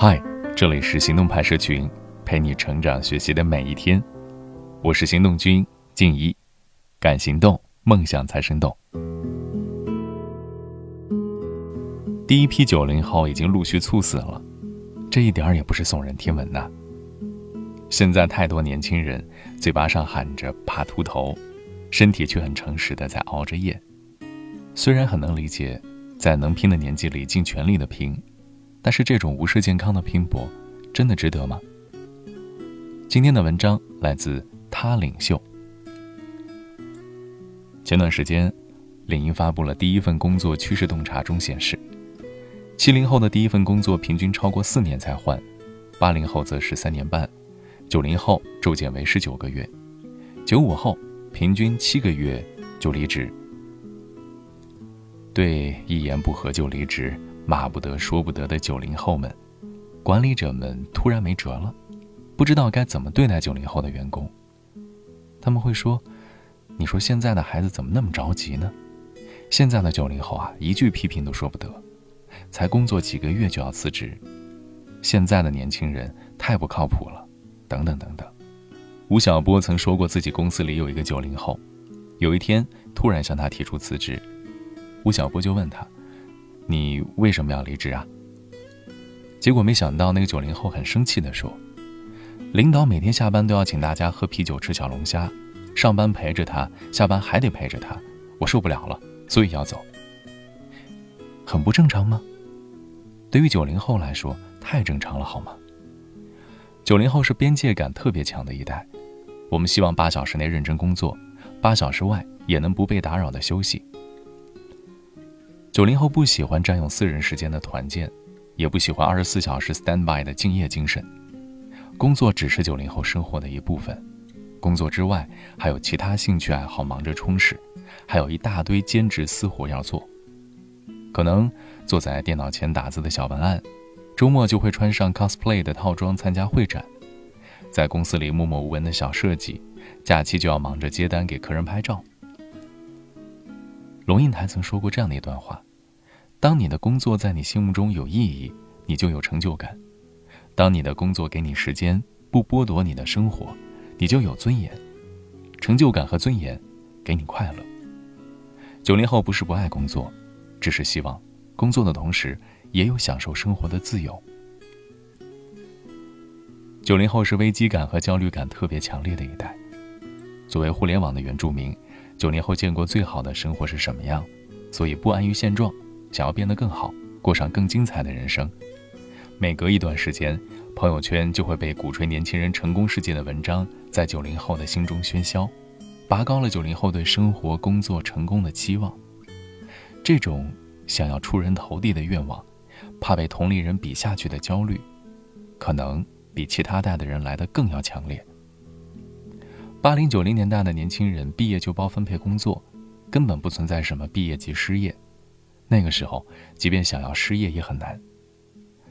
嗨，这里是行动派社群，陪你成长学习的每一天。我是行动君静怡，敢行动，梦想才生动。第一批九零后已经陆续猝死了，这一点儿也不是耸人听闻呐。现在太多年轻人嘴巴上喊着怕秃头，身体却很诚实的在熬着夜。虽然很能理解，在能拼的年纪里尽全力的拼。但是这种无视健康的拼搏，真的值得吗？今天的文章来自他领袖。前段时间，领英发布了第一份工作趋势洞察中显示，七零后的第一份工作平均超过四年才换，八零后则是三年半，九零后骤减为十九个月，九五后平均七个月就离职。对一言不合就离职。骂不得说不得的九零后们，管理者们突然没辙了，不知道该怎么对待九零后的员工。他们会说：“你说现在的孩子怎么那么着急呢？现在的九零后啊，一句批评都说不得，才工作几个月就要辞职。现在的年轻人太不靠谱了，等等等等。”吴晓波曾说过，自己公司里有一个九零后，有一天突然向他提出辞职，吴晓波就问他。你为什么要离职啊？结果没想到，那个九零后很生气地说：“领导每天下班都要请大家喝啤酒、吃小龙虾，上班陪着他，下班还得陪着他，我受不了了，所以要走。很不正常吗？对于九零后来说，太正常了，好吗？九零后是边界感特别强的一代，我们希望八小时内认真工作，八小时外也能不被打扰的休息。”九零后不喜欢占用私人时间的团建，也不喜欢二十四小时 stand by 的敬业精神。工作只是九零后生活的一部分，工作之外还有其他兴趣爱好忙着充实，还有一大堆兼职私活要做。可能坐在电脑前打字的小文案，周末就会穿上 cosplay 的套装参加会展；在公司里默默无闻的小设计，假期就要忙着接单给客人拍照。龙应台曾说过这样的一段话。当你的工作在你心目中有意义，你就有成就感；当你的工作给你时间，不剥夺你的生活，你就有尊严。成就感和尊严，给你快乐。九零后不是不爱工作，只是希望工作的同时也有享受生活的自由。九零后是危机感和焦虑感特别强烈的一代。作为互联网的原住民，九零后见过最好的生活是什么样，所以不安于现状。想要变得更好，过上更精彩的人生。每隔一段时间，朋友圈就会被鼓吹年轻人成功世界的文章在九零后的心中喧嚣，拔高了九零后对生活、工作成功的期望。这种想要出人头地的愿望，怕被同龄人比下去的焦虑，可能比其他代的人来的更要强烈。八零九零年代的年轻人毕业就包分配工作，根本不存在什么毕业即失业。那个时候，即便想要失业也很难。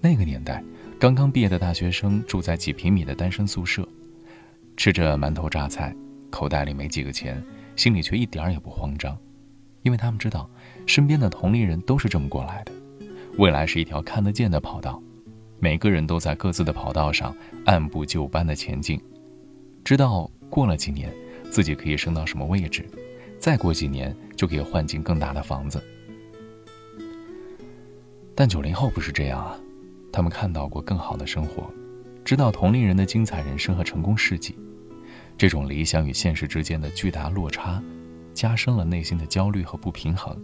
那个年代，刚刚毕业的大学生住在几平米的单身宿舍，吃着馒头榨菜，口袋里没几个钱，心里却一点儿也不慌张，因为他们知道，身边的同龄人都是这么过来的。未来是一条看得见的跑道，每个人都在各自的跑道上按部就班地前进，知道过了几年，自己可以升到什么位置，再过几年就可以换进更大的房子。但九零后不是这样啊，他们看到过更好的生活，知道同龄人的精彩人生和成功事迹，这种理想与现实之间的巨大落差，加深了内心的焦虑和不平衡。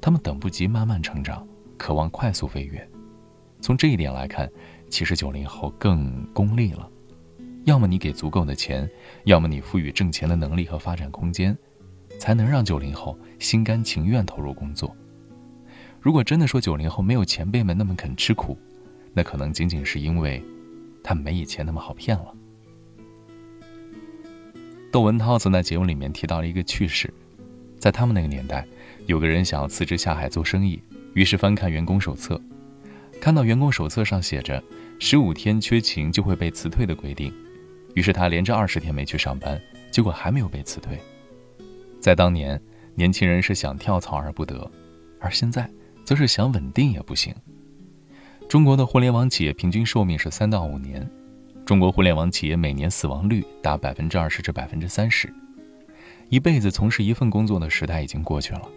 他们等不及慢慢成长，渴望快速飞跃。从这一点来看，其实九零后更功利了。要么你给足够的钱，要么你赋予挣钱的能力和发展空间，才能让九零后心甘情愿投入工作。如果真的说九零后没有前辈们那么肯吃苦，那可能仅仅是因为，他们没以前那么好骗了。窦文涛曾在节目里面提到了一个趣事，在他们那个年代，有个人想要辞职下海做生意，于是翻看员工手册，看到员工手册上写着十五天缺勤就会被辞退的规定，于是他连着二十天没去上班，结果还没有被辞退。在当年，年轻人是想跳槽而不得，而现在。则是想稳定也不行。中国的互联网企业平均寿命是三到五年，中国互联网企业每年死亡率达百分之二十至百分之三十。一辈子从事一份工作的时代已经过去了，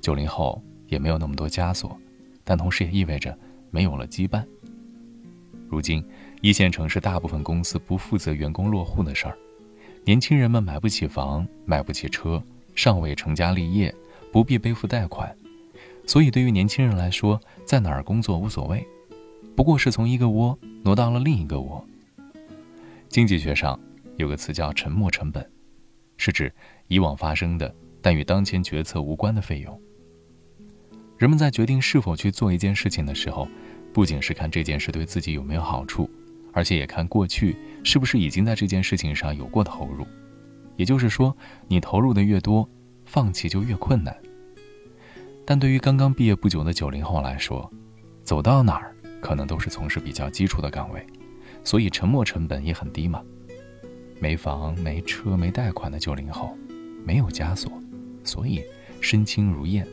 九零后也没有那么多枷锁，但同时也意味着没有了羁绊。如今，一线城市大部分公司不负责员工落户的事儿，年轻人们买不起房，买不起车，尚未成家立业，不必背负贷款，所以对于年轻人来说，在哪儿工作无所谓，不过是从一个窝挪到了另一个窝。经济学上有个词叫“沉没成本”。是指以往发生的但与当前决策无关的费用。人们在决定是否去做一件事情的时候，不仅是看这件事对自己有没有好处，而且也看过去是不是已经在这件事情上有过投入。也就是说，你投入的越多，放弃就越困难。但对于刚刚毕业不久的九零后来说，走到哪儿可能都是从事比较基础的岗位，所以沉没成本也很低嘛。没房、没车、没贷款的九零后，没有枷锁，所以身轻如燕。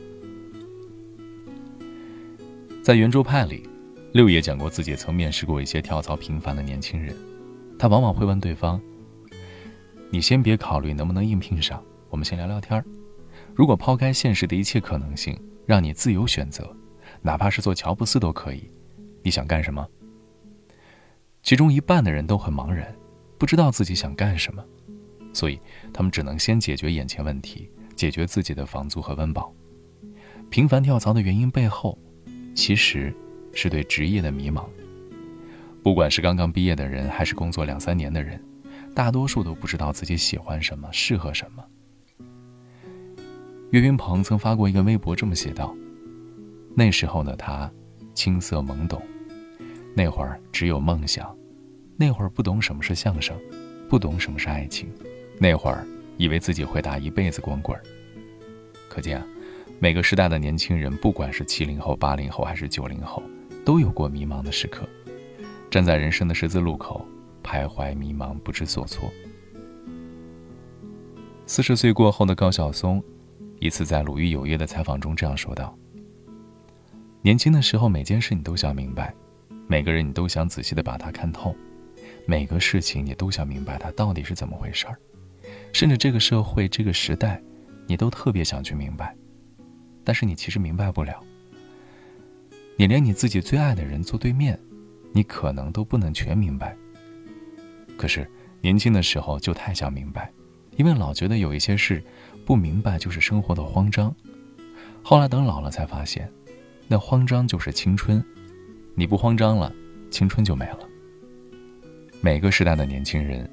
在圆桌派里，六爷讲过自己曾面试过一些跳槽频繁的年轻人，他往往会问对方：“你先别考虑能不能应聘上，我们先聊聊天儿。如果抛开现实的一切可能性，让你自由选择，哪怕是做乔布斯都可以，你想干什么？”其中一半的人都很茫然。不知道自己想干什么，所以他们只能先解决眼前问题，解决自己的房租和温饱。频繁跳槽的原因背后，其实是对职业的迷茫。不管是刚刚毕业的人，还是工作两三年的人，大多数都不知道自己喜欢什么，适合什么。岳云鹏曾发过一个微博，这么写道：“那时候的他，青涩懵懂，那会儿只有梦想。”那会儿不懂什么是相声，不懂什么是爱情，那会儿以为自己会打一辈子光棍。可见啊，每个时代的年轻人，不管是七零后、八零后还是九零后，都有过迷茫的时刻，站在人生的十字路口，徘徊迷茫，不知所措。四十岁过后的高晓松，一次在《鲁豫有约》的采访中这样说道：“年轻的时候，每件事你都想明白，每个人你都想仔细的把它看透。”每个事情你都想明白它到底是怎么回事儿，甚至这个社会、这个时代，你都特别想去明白，但是你其实明白不了。你连你自己最爱的人坐对面，你可能都不能全明白。可是年轻的时候就太想明白，因为老觉得有一些事不明白就是生活的慌张。后来等老了才发现，那慌张就是青春，你不慌张了，青春就没了。每个时代的年轻人，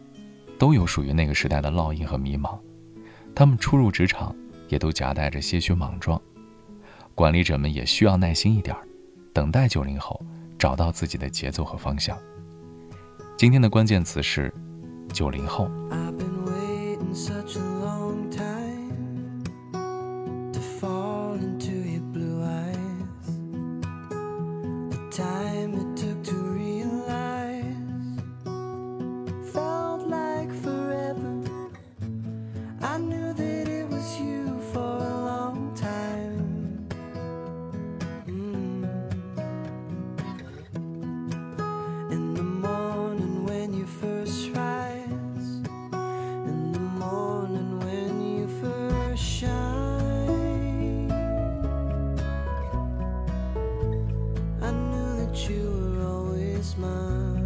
都有属于那个时代的烙印和迷茫，他们初入职场，也都夹带着些许莽撞。管理者们也需要耐心一点，等待九零后找到自己的节奏和方向。今天的关键词是九零后。Christmas.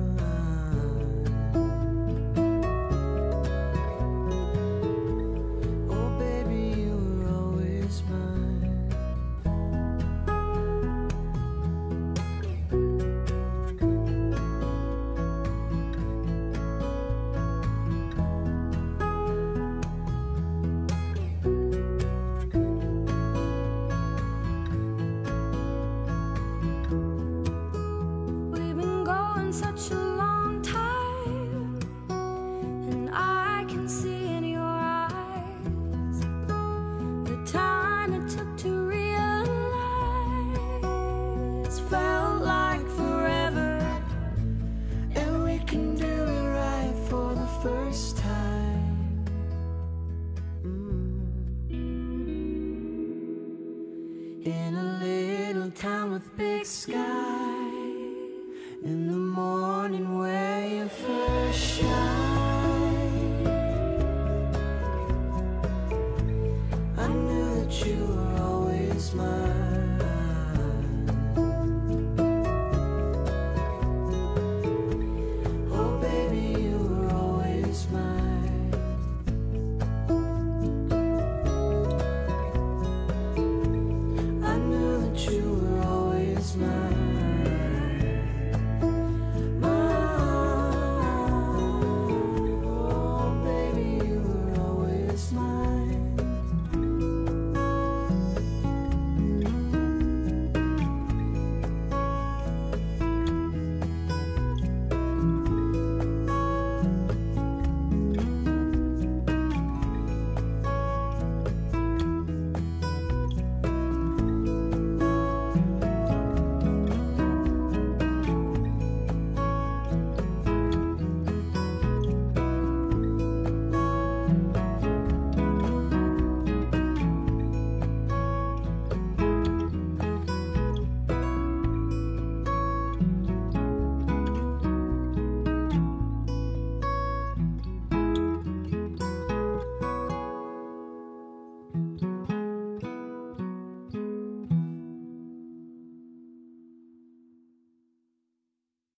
with big sky.